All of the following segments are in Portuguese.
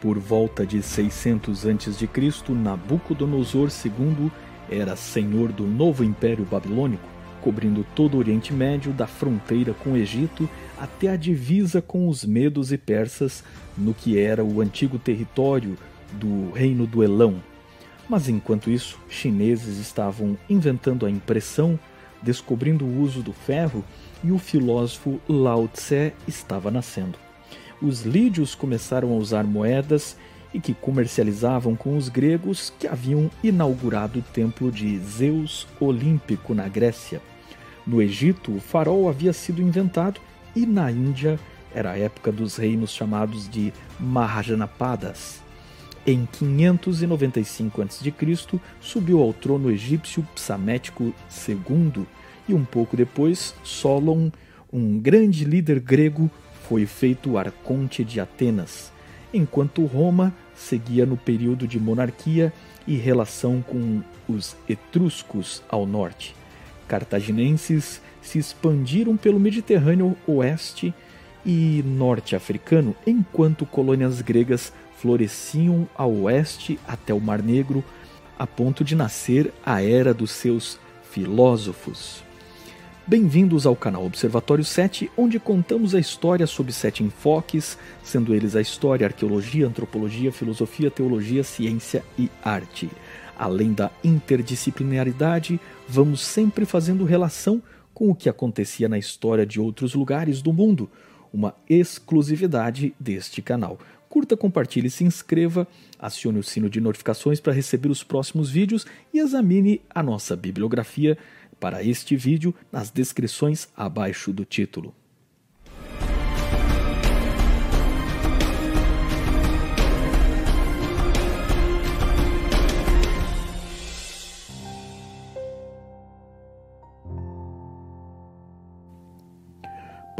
Por volta de 600 a.C., Nabucodonosor II era senhor do novo Império Babilônico, cobrindo todo o Oriente Médio, da fronteira com o Egito até a divisa com os Medos e Persas, no que era o antigo território do Reino do Elão. Mas enquanto isso, chineses estavam inventando a impressão, descobrindo o uso do ferro e o filósofo Lao Tse estava nascendo. Os lídios começaram a usar moedas e que comercializavam com os gregos que haviam inaugurado o templo de Zeus Olímpico na Grécia. No Egito, o farol havia sido inventado e na Índia era a época dos reinos chamados de Mahajanapadas. Em 595 a.C., subiu ao trono egípcio Psamético II e um pouco depois, Solon, um grande líder grego, foi feito arconte de Atenas, enquanto Roma seguia no período de monarquia e relação com os etruscos ao norte. Cartaginenses se expandiram pelo Mediterrâneo oeste e norte africano, enquanto colônias gregas floresciam ao oeste até o Mar Negro, a ponto de nascer a era dos seus filósofos. Bem-vindos ao canal Observatório 7, onde contamos a história sob sete enfoques, sendo eles a história, arqueologia, antropologia, filosofia, teologia, ciência e arte. Além da interdisciplinaridade, vamos sempre fazendo relação com o que acontecia na história de outros lugares do mundo, uma exclusividade deste canal. Curta, compartilhe, se inscreva, acione o sino de notificações para receber os próximos vídeos e examine a nossa bibliografia para este vídeo nas descrições abaixo do título.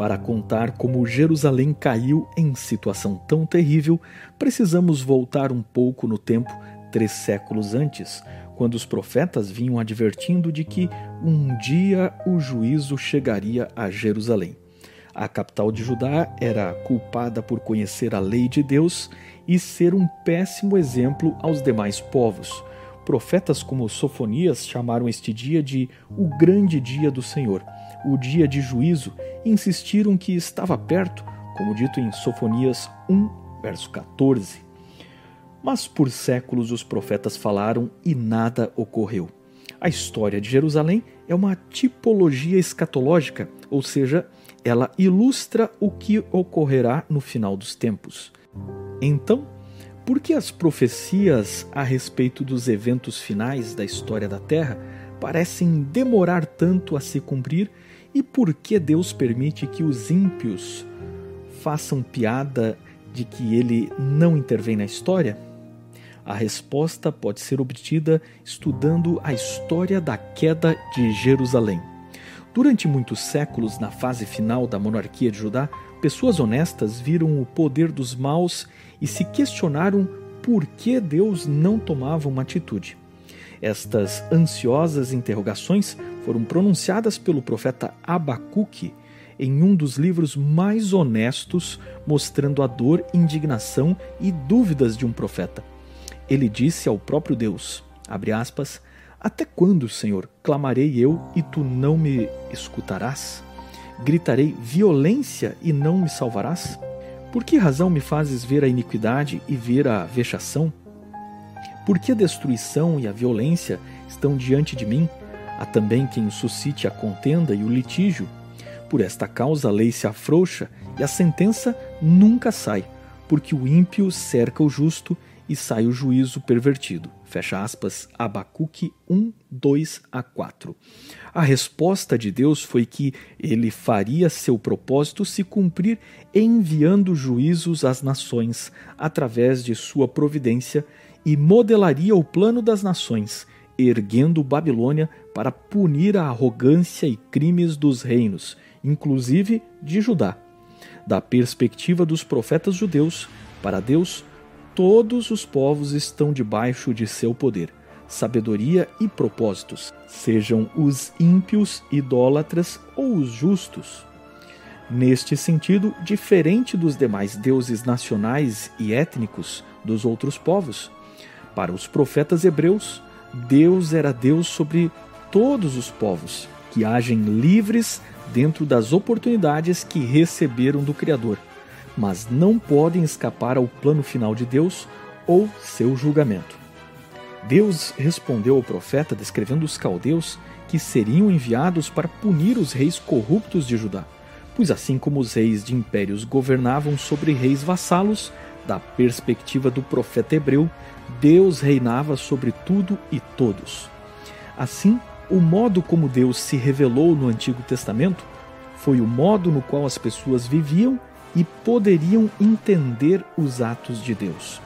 Para contar como Jerusalém caiu em situação tão terrível, precisamos voltar um pouco no tempo, três séculos antes, quando os profetas vinham advertindo de que um dia o juízo chegaria a Jerusalém. A capital de Judá era culpada por conhecer a lei de Deus e ser um péssimo exemplo aos demais povos. Profetas como Sofonias chamaram este dia de o grande dia do Senhor, o dia de juízo, e insistiram que estava perto, como dito em Sofonias 1, verso 14. Mas por séculos os profetas falaram e nada ocorreu. A história de Jerusalém é uma tipologia escatológica, ou seja, ela ilustra o que ocorrerá no final dos tempos. Então, por que as profecias a respeito dos eventos finais da história da Terra parecem demorar tanto a se cumprir e por que Deus permite que os ímpios façam piada de que ele não intervém na história? A resposta pode ser obtida estudando a história da queda de Jerusalém. Durante muitos séculos, na fase final da monarquia de Judá, pessoas honestas viram o poder dos maus e se questionaram por que Deus não tomava uma atitude. Estas ansiosas interrogações foram pronunciadas pelo profeta Abacuque em um dos livros mais honestos, mostrando a dor, indignação e dúvidas de um profeta ele disse ao próprio Deus, aspas, Até quando, Senhor, clamarei eu e tu não me escutarás? Gritarei violência e não me salvarás? Por que razão me fazes ver a iniquidade e ver a vexação? Por que a destruição e a violência estão diante de mim? Há também quem suscite a contenda e o litígio. Por esta causa a lei se afrouxa e a sentença nunca sai, porque o ímpio cerca o justo e sai o juízo pervertido. Fecha aspas, Abacuque 1, 2 a 4. A resposta de Deus foi que ele faria seu propósito se cumprir enviando juízos às nações através de sua providência e modelaria o plano das nações, erguendo Babilônia para punir a arrogância e crimes dos reinos, inclusive de Judá. Da perspectiva dos profetas judeus, para Deus, Todos os povos estão debaixo de seu poder, sabedoria e propósitos, sejam os ímpios, idólatras ou os justos. Neste sentido, diferente dos demais deuses nacionais e étnicos dos outros povos, para os profetas hebreus, Deus era Deus sobre todos os povos, que agem livres dentro das oportunidades que receberam do Criador, mas não podem escapar ao plano final de Deus ou seu julgamento. Deus respondeu ao profeta descrevendo os caldeus que seriam enviados para punir os reis corruptos de Judá, pois assim como os reis de impérios governavam sobre reis vassalos, da perspectiva do profeta hebreu, Deus reinava sobre tudo e todos. Assim, o modo como Deus se revelou no Antigo Testamento foi o modo no qual as pessoas viviam e poderiam entender os atos de Deus.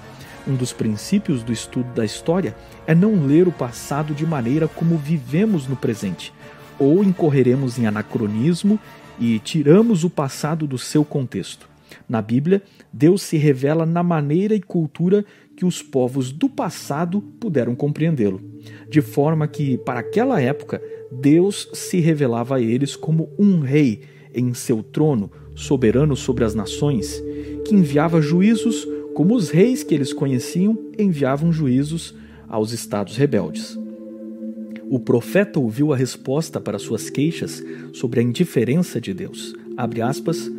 Um dos princípios do estudo da história é não ler o passado de maneira como vivemos no presente, ou incorreremos em anacronismo e tiramos o passado do seu contexto. Na Bíblia, Deus se revela na maneira e cultura que os povos do passado puderam compreendê-lo, de forma que, para aquela época, Deus se revelava a eles como um rei em seu trono, soberano sobre as nações, que enviava juízos como os reis que eles conheciam enviavam juízos aos estados rebeldes. O profeta ouviu a resposta para suas queixas sobre a indiferença de Deus. Abre aspas,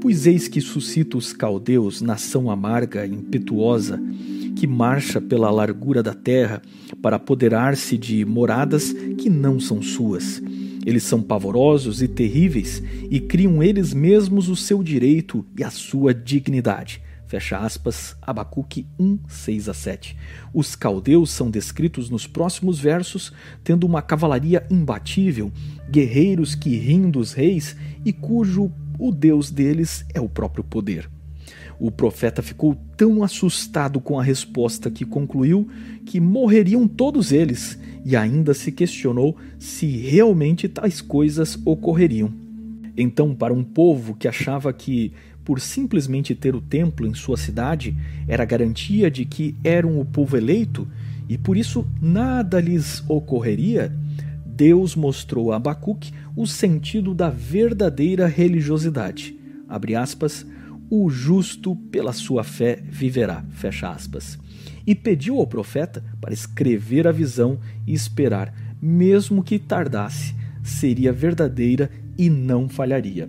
pois eis que suscita os caldeus, nação amarga, impetuosa, que marcha pela largura da terra para apoderar-se de moradas que não são suas. Eles são pavorosos e terríveis e criam eles mesmos o seu direito e a sua dignidade. Fecha aspas, Abacuque 1, 6 a 7. Os caldeus são descritos nos próximos versos tendo uma cavalaria imbatível, guerreiros que riem dos reis e cujo o Deus deles é o próprio poder. O profeta ficou tão assustado com a resposta que concluiu que morreriam todos eles e ainda se questionou se realmente tais coisas ocorreriam. Então, para um povo que achava que, por simplesmente ter o templo em sua cidade, era garantia de que eram o povo eleito e por isso nada lhes ocorreria, Deus mostrou a Abacuque o sentido da verdadeira religiosidade. Abre aspas, o justo pela sua fé viverá. Fecha aspas. E pediu ao profeta para escrever a visão e esperar, mesmo que tardasse, seria verdadeira e não falharia.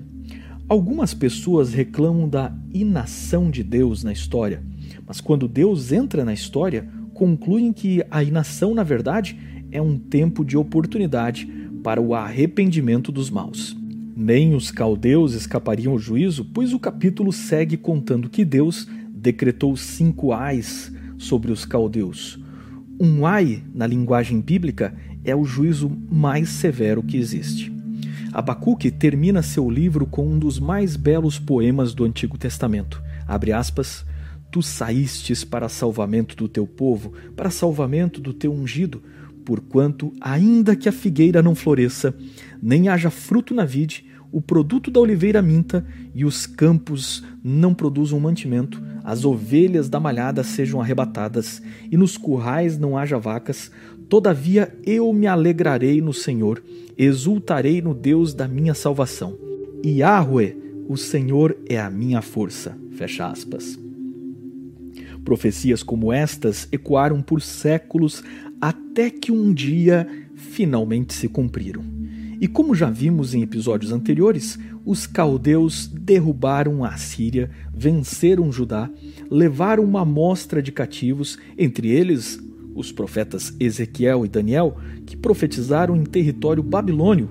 Algumas pessoas reclamam da inação de Deus na história, mas quando Deus entra na história, concluem que a inação, na verdade, é um tempo de oportunidade para o arrependimento dos maus. Nem os caldeus escapariam ao juízo, pois o capítulo segue contando que Deus decretou cinco ais sobre os caldeus. Um ai, na linguagem bíblica, é o juízo mais severo que existe. Abacuque termina seu livro com um dos mais belos poemas do Antigo Testamento. Abre aspas, Tu saístes para salvamento do teu povo, para salvamento do teu ungido, porquanto, ainda que a figueira não floresça, nem haja fruto na vide, o produto da oliveira minta e os campos não produzam mantimento, as ovelhas da malhada sejam arrebatadas e nos currais não haja vacas, todavia eu me alegrarei no Senhor, exultarei no Deus da minha salvação. Yahweh, o Senhor é a minha força. Fecha aspas. Profecias como estas ecoaram por séculos até que um dia finalmente se cumpriram. E como já vimos em episódios anteriores, os caldeus derrubaram a Síria, venceram Judá, levaram uma amostra de cativos, entre eles os profetas Ezequiel e Daniel, que profetizaram em território babilônio,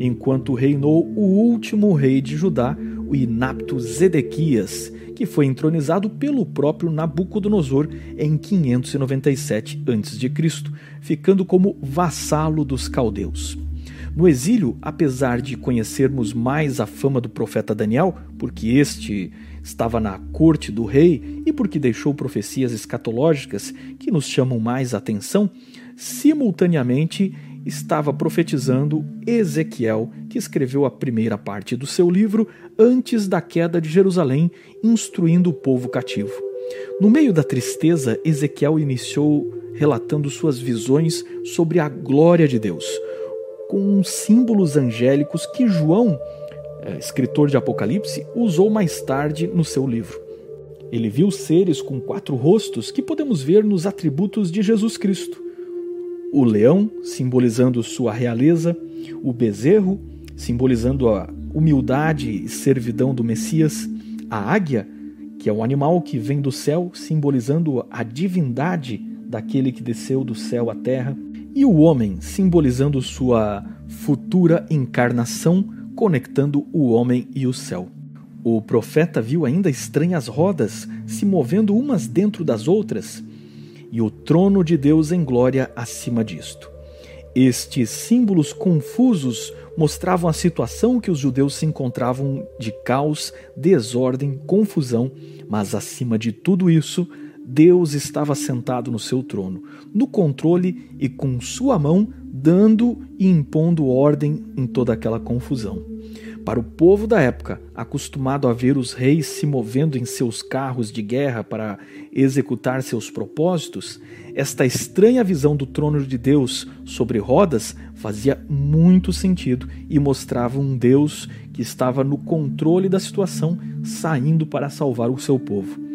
enquanto reinou o último rei de Judá, o inapto Zedequias, que foi entronizado pelo próprio Nabucodonosor em 597 a.C., ficando como vassalo dos caldeus. No exílio, apesar de conhecermos mais a fama do profeta Daniel, porque este estava na corte do rei e porque deixou profecias escatológicas que nos chamam mais atenção, simultaneamente estava profetizando Ezequiel, que escreveu a primeira parte do seu livro antes da queda de Jerusalém, instruindo o povo cativo. No meio da tristeza, Ezequiel iniciou relatando suas visões sobre a glória de Deus com símbolos angélicos que João é, escritor de Apocalipse, usou mais tarde no seu livro. Ele viu seres com quatro rostos que podemos ver nos atributos de Jesus Cristo: o leão, simbolizando sua realeza, o bezerro, simbolizando a humildade e servidão do Messias, a águia, que é um animal que vem do céu, simbolizando a divindade daquele que desceu do céu à terra, e o homem, simbolizando sua futura encarnação, conectando o homem e o céu. O profeta viu ainda estranhas rodas se movendo umas dentro das outras, e o trono de Deus em glória acima disto. Estes símbolos confusos mostravam a situação que os judeus se encontravam de caos, desordem, confusão, mas acima de tudo isso, Deus estava sentado no seu trono, no controle e com sua mão dando e impondo ordem em toda aquela confusão. Para o povo da época, acostumado a ver os reis se movendo em seus carros de guerra para executar seus propósitos, esta estranha visão do trono de Deus sobre rodas fazia muito sentido e mostrava um Deus que estava no controle da situação, saindo para salvar o seu povo.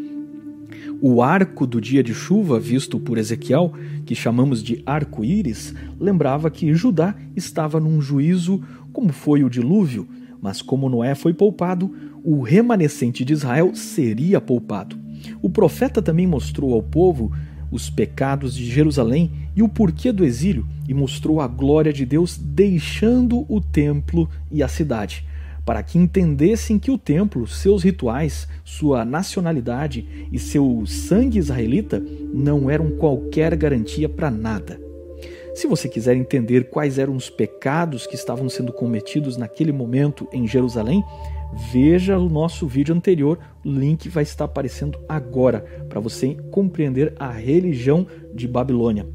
O arco do dia de chuva, visto por Ezequiel, que chamamos de arco-íris, lembrava que Judá estava num juízo como foi o dilúvio, mas como Noé foi poupado, o remanescente de Israel seria poupado. O profeta também mostrou ao povo os pecados de Jerusalém e o porquê do exílio, e mostrou a glória de Deus deixando o templo e a cidade, para que entendessem que o templo, seus rituais, sua nacionalidade e seu sangue israelita não eram qualquer garantia para nada. Se você quiser entender quais eram os pecados que estavam sendo cometidos naquele momento em Jerusalém, veja o nosso vídeo anterior, o link vai estar aparecendo agora para você compreender a religião de Babilônia.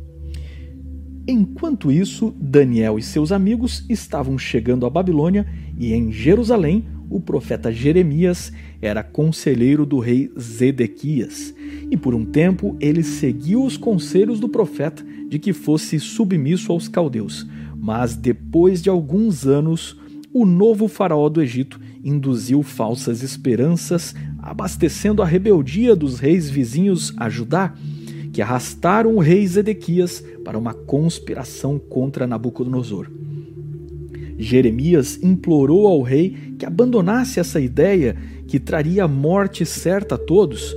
Enquanto isso, Daniel e seus amigos estavam chegando a Babilônia e em Jerusalém, o profeta Jeremias era conselheiro do rei Zedequias. E por um tempo ele seguiu os conselhos do profeta de que fosse submisso aos caldeus. Mas depois de alguns anos, o novo faraó do Egito induziu falsas esperanças, abastecendo a rebeldia dos reis vizinhos a Judá, que arrastaram o rei Zedequias para uma conspiração contra Nabucodonosor. Jeremias implorou ao rei que abandonasse essa ideia que traria morte certa a todos,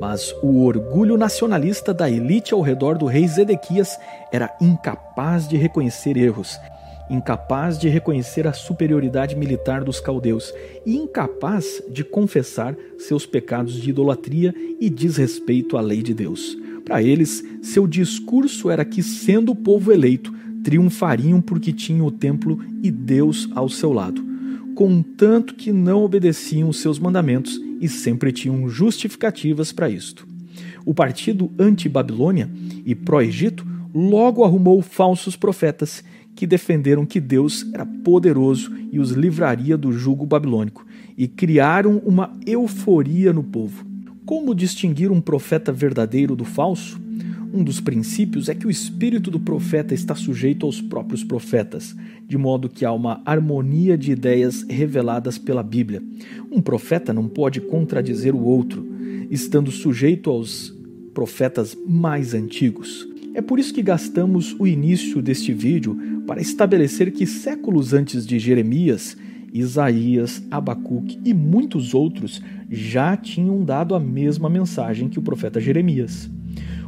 mas o orgulho nacionalista da elite ao redor do rei Zedequias era incapaz de reconhecer erros, incapaz de reconhecer a superioridade militar dos caldeus e incapaz de confessar seus pecados de idolatria e desrespeito à lei de Deus. Para eles, seu discurso era que, sendo o povo eleito, triunfariam porque tinham o templo e Deus ao seu lado, contanto que não obedeciam seus mandamentos e sempre tinham justificativas para isto. O partido anti-Babilônia e pró-Egito logo arrumou falsos profetas que defenderam que Deus era poderoso e os livraria do jugo babilônico e criaram uma euforia no povo. Como distinguir um profeta verdadeiro do falso? Um dos princípios é que o espírito do profeta está sujeito aos próprios profetas, de modo que há uma harmonia de ideias reveladas pela Bíblia. Um profeta não pode contradizer o outro, estando sujeito aos profetas mais antigos. É por isso que gastamos o início deste vídeo para estabelecer que séculos antes de Jeremias, Isaías, Abacuque e muitos outros já tinham dado a mesma mensagem que o profeta Jeremias.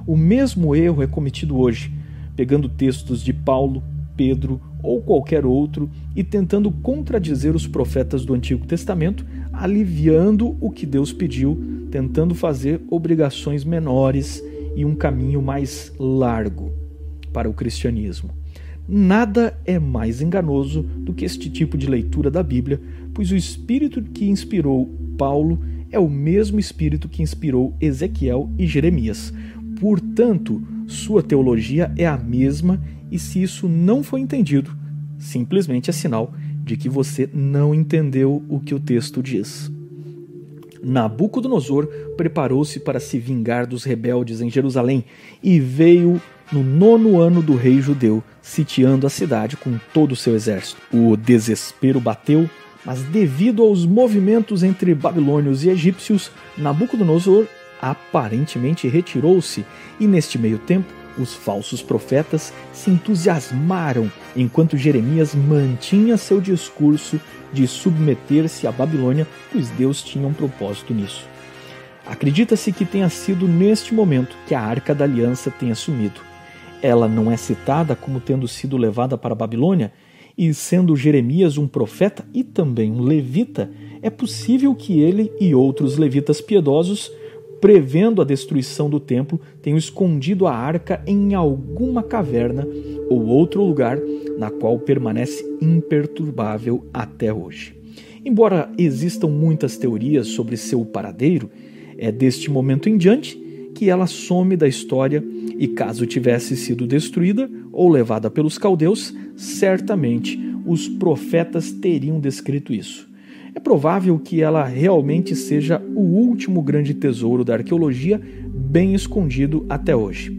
O mesmo erro é cometido hoje, pegando textos de Paulo, Pedro ou qualquer outro e tentando contradizer os profetas do Antigo Testamento, aliviando o que Deus pediu, tentando fazer obrigações menores e um caminho mais largo para o cristianismo. Nada é mais enganoso do que este tipo de leitura da Bíblia, pois o espírito que inspirou Paulo é o mesmo espírito que inspirou Ezequiel e Jeremias. Portanto, sua teologia é a mesma, e se isso não foi entendido, simplesmente é sinal de que você não entendeu o que o texto diz. Nabucodonosor preparou-se para se vingar dos rebeldes em Jerusalém e veio no nono ano do rei judeu, sitiando a cidade com todo o seu exército. O desespero bateu, Mas devido aos movimentos entre babilônios e egípcios, Nabucodonosor aparentemente retirou-se e neste meio tempo os falsos profetas se entusiasmaram enquanto Jeremias mantinha seu discurso de submeter-se à Babilônia, pois Deus tinha um propósito nisso. Acredita-se que tenha sido neste momento que a Arca da Aliança tenha sumido. Ela não é citada como tendo sido levada para a Babilônia, e sendo Jeremias um profeta e também um levita, é possível que ele e outros levitas piedosos prevendo a destruição do templo, tenham escondido a arca em alguma caverna ou outro lugar na qual permanece imperturbável até hoje. Embora existam muitas teorias sobre seu paradeiro, é deste momento em diante que ela some da história e, caso tivesse sido destruída ou levada pelos caldeus, certamente os profetas teriam descrito isso. É provável que ela realmente seja o último grande tesouro da arqueologia bem escondido até hoje.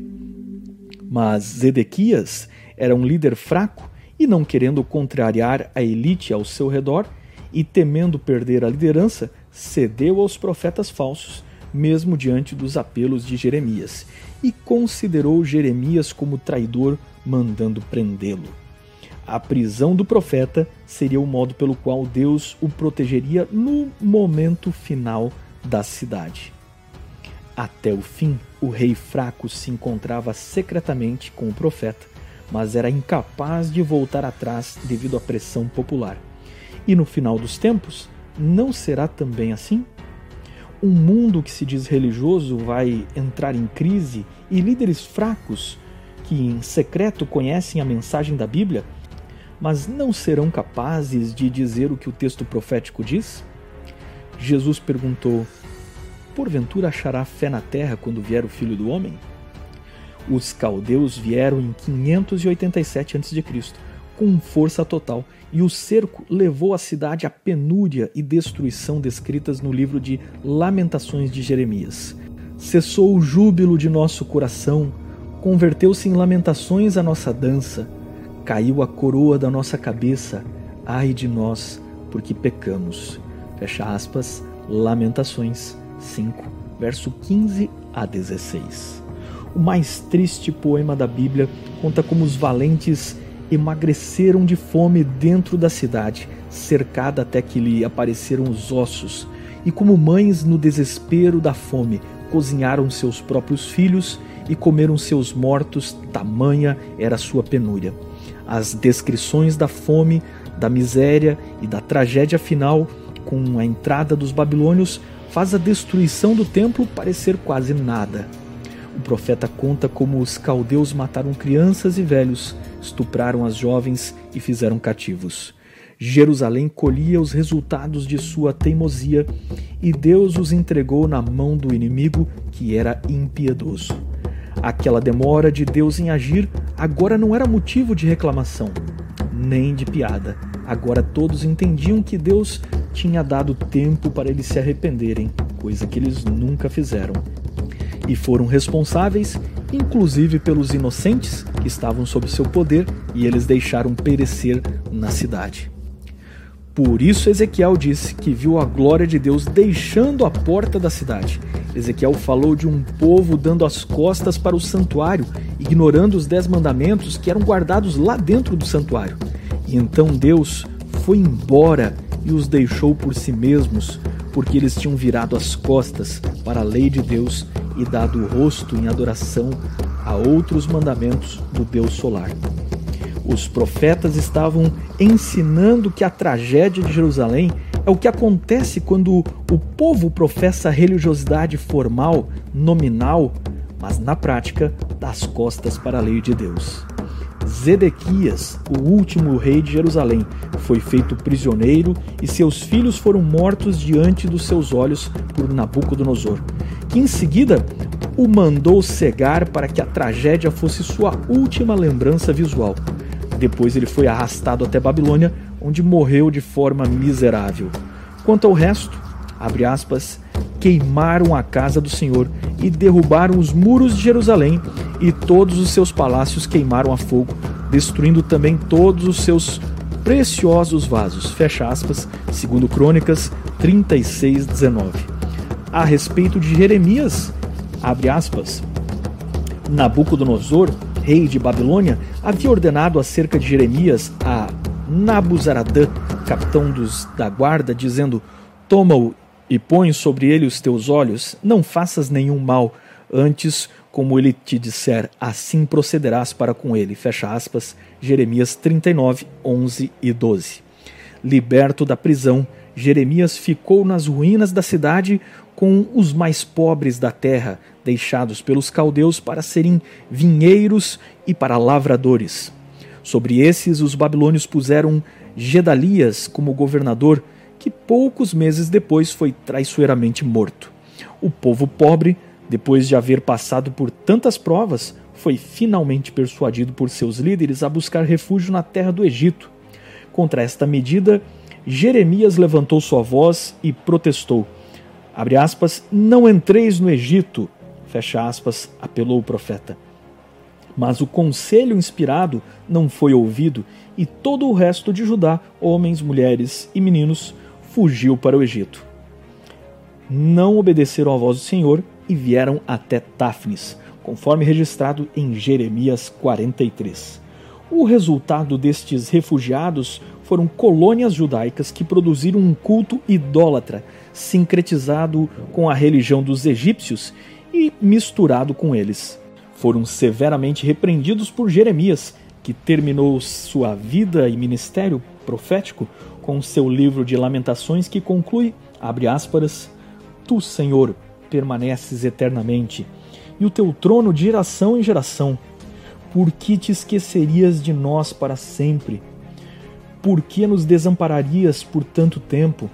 Mas Zedequias era um líder fraco e, não querendo contrariar a elite ao seu redor e temendo perder a liderança, cedeu aos profetas falsos, mesmo diante dos apelos de Jeremias, e considerou Jeremias como traidor, mandando prendê-lo. A prisão do profeta seria o modo pelo qual Deus o protegeria no momento final da cidade. Até o fim, o rei fraco se encontrava secretamente com o profeta, mas era incapaz de voltar atrás devido à pressão popular. E no final dos tempos, não será também assim? Um mundo que se diz religioso vai entrar em crise e líderes fracos, que em secreto conhecem a mensagem da Bíblia, mas não serão capazes de dizer o que o texto profético diz? Jesus perguntou: Porventura achará fé na terra quando vier o filho do homem? Os caldeus vieram em 587 a.C., com força total, e o cerco levou a cidade à penúria e destruição descritas no livro de Lamentações de Jeremias. Cessou o júbilo de nosso coração, converteu-se em lamentações a nossa dança Caiu a coroa da nossa cabeça, ai de nós, porque pecamos. Fecha aspas, Lamentações 5, verso 15 a 16. O mais triste poema da Bíblia conta como os valentes emagreceram de fome dentro da cidade, cercada até que lhe apareceram os ossos, e como mães no desespero da fome cozinharam seus próprios filhos e comeram seus mortos, tamanha era sua penúria as descrições da fome, da miséria e da tragédia final com a entrada dos babilônios faz a destruição do templo parecer quase nada. O profeta conta como os caldeus mataram crianças e velhos, estupraram as jovens e fizeram cativos. Jerusalém colhia os resultados de sua teimosia e Deus os entregou na mão do inimigo que era impiedoso. Aquela demora de Deus em agir agora não era motivo de reclamação, nem de piada. Agora todos entendiam que Deus tinha dado tempo para eles se arrependerem, coisa que eles nunca fizeram. E foram responsáveis, inclusive pelos inocentes que estavam sob seu poder, e eles deixaram perecer na cidade. Por isso Ezequiel disse que viu a glória de Deus deixando a porta da cidade. Ezequiel falou de um povo dando as costas para o santuário, ignorando os dez mandamentos que eram guardados lá dentro do santuário. E então Deus foi embora e os deixou por si mesmos, porque eles tinham virado as costas para a lei de Deus e dado o rosto em adoração a outros mandamentos do Deus solar. Os profetas estavam ensinando que a tragédia de Jerusalém é o que acontece quando o povo professa religiosidade formal, nominal, mas na prática dá as costas para a lei de Deus. Zedequias, o último rei de Jerusalém, foi feito prisioneiro e seus filhos foram mortos diante dos seus olhos por Nabucodonosor, que em seguida o mandou cegar para que a tragédia fosse sua última lembrança visual. Depois ele foi arrastado até Babilônia, onde morreu de forma miserável. Quanto ao resto, abre aspas, queimaram a casa do Senhor e derrubaram os muros de Jerusalém e todos os seus palácios queimaram a fogo, destruindo também todos os seus preciosos vasos. Fecha aspas, segundo Crônicas 36, 19. A respeito de Jeremias, abre aspas, Nabucodonosor, rei de Babilônia, havia ordenado acerca de Jeremias a Nabuzaradã, capitão dos, da guarda, dizendo: Toma-o e põe sobre ele os teus olhos, não faças nenhum mal, antes, como ele te disser, assim procederás para com ele. Fecha aspas, Jeremias 39, 11 e 12. Liberto da prisão, Jeremias ficou nas ruínas da cidade com os mais pobres da terra, deixados pelos caldeus para serem vinheiros e para lavradores. Sobre esses, os babilônios puseram Gedalias como governador, que poucos meses depois foi traiçoeiramente morto. O povo pobre, depois de haver passado por tantas provas, foi finalmente persuadido por seus líderes a buscar refúgio na terra do Egito. Contra esta medida, Jeremias levantou sua voz e protestou: aspas, não entreis no Egito, fecha aspas, apelou o profeta. Mas o conselho inspirado não foi ouvido e todo o resto de Judá, homens, mulheres e meninos, fugiu para o Egito. Não obedeceram à voz do Senhor e vieram até Táfnis, conforme registrado em Jeremias 43. O resultado destes refugiados foram colônias judaicas que produziram um culto idólatra, sincretizado com a religião dos egípcios e misturado com eles. Foram severamente repreendidos por Jeremias, que terminou sua vida e ministério profético com seu livro de Lamentações que conclui, abre aspas, Tu, Senhor, permaneces eternamente, e o teu trono de geração em geração. Por que te esquecerias de nós para sempre? Por que nos desampararias por tanto tempo?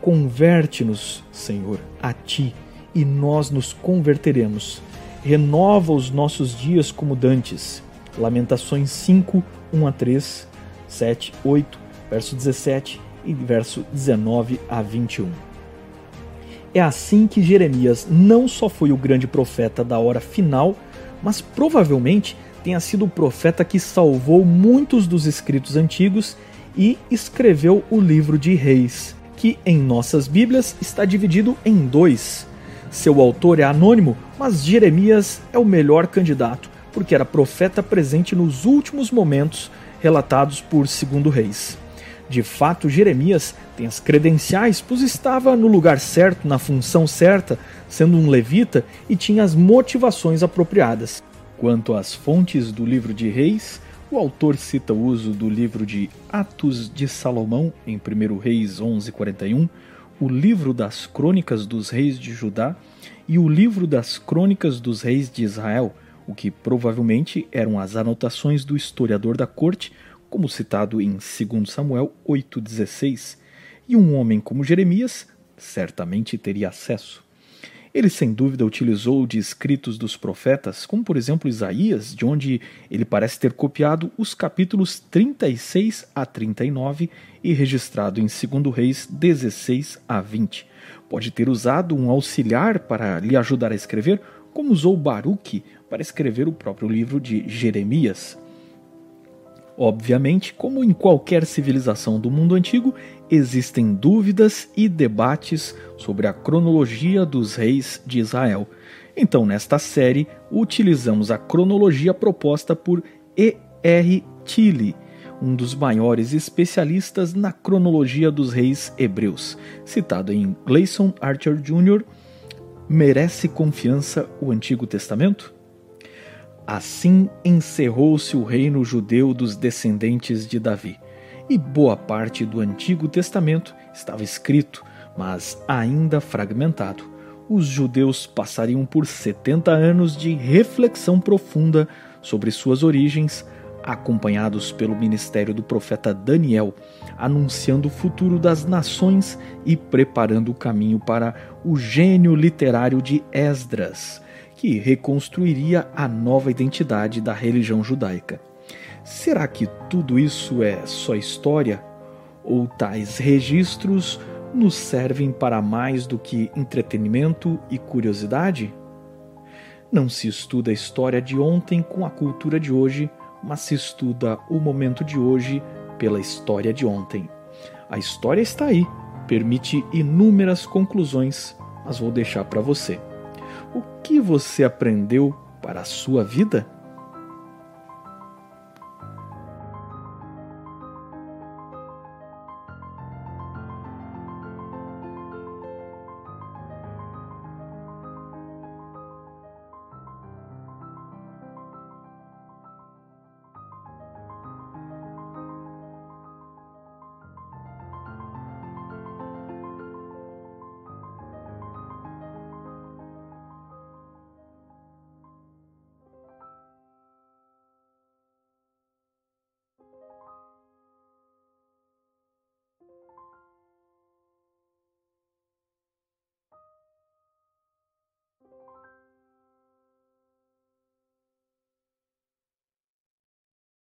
Converte-nos, Senhor, a ti, e nós nos converteremos. Renova os nossos dias como dantes. Lamentações 5, 1 a 3, 7, 8, verso 17 e verso 19 a 21. É assim que Jeremias não só foi o grande profeta da hora final, mas provavelmente tenha sido o profeta que salvou muitos dos escritos antigos e escreveu o livro de Reis, que em nossas Bíblias está dividido em dois. Seu autor é anônimo, mas Jeremias é o melhor candidato, porque era profeta presente nos últimos momentos relatados por Segundo Reis. De fato, Jeremias tem as credenciais, pois estava no lugar certo, na função certa, sendo um levita e tinha as motivações apropriadas. Quanto às fontes do livro de Reis, o autor cita o uso do livro de Atos de Salomão, em 1 Reis 11:41, o livro das Crônicas dos Reis de Judá e o livro das Crônicas dos Reis de Israel, o que provavelmente eram as anotações do historiador da corte, como citado em 2 Samuel 8,16, e um homem como Jeremias certamente teria acesso. Ele sem dúvida utilizou de escritos dos profetas, como por exemplo Isaías, de onde ele parece ter copiado os capítulos 36 a 39 e registrado em 2 Reis 16 a 20. Pode ter usado um auxiliar para lhe ajudar a escrever, como usou Baruque para escrever o próprio livro de Jeremias. Obviamente, como em qualquer civilização do mundo antigo, existem dúvidas e debates sobre a cronologia dos reis de Israel. Então, nesta série, utilizamos a cronologia proposta por E. R. Tilly, um dos maiores especialistas na cronologia dos reis hebreus, citado em Gleason Archer Jr. Merece confiança o Antigo Testamento? Assim encerrou-se o reino judeu dos descendentes de Davi, e boa parte do Antigo Testamento estava escrito, mas ainda fragmentado. Os judeus passariam por 70 anos de reflexão profunda sobre suas origens, acompanhados pelo ministério do profeta Daniel, anunciando o futuro das nações e preparando o caminho para o gênio literário de Esdras que reconstruiria a nova identidade da religião judaica. Será que tudo isso é só história? Ou tais registros nos servem para mais do que entretenimento e curiosidade? Não se estuda a história de ontem com a cultura de hoje, mas se estuda o momento de hoje pela história de ontem. A história está aí, permite inúmeras conclusões, mas vou deixar para você. Que você aprendeu para a sua vida?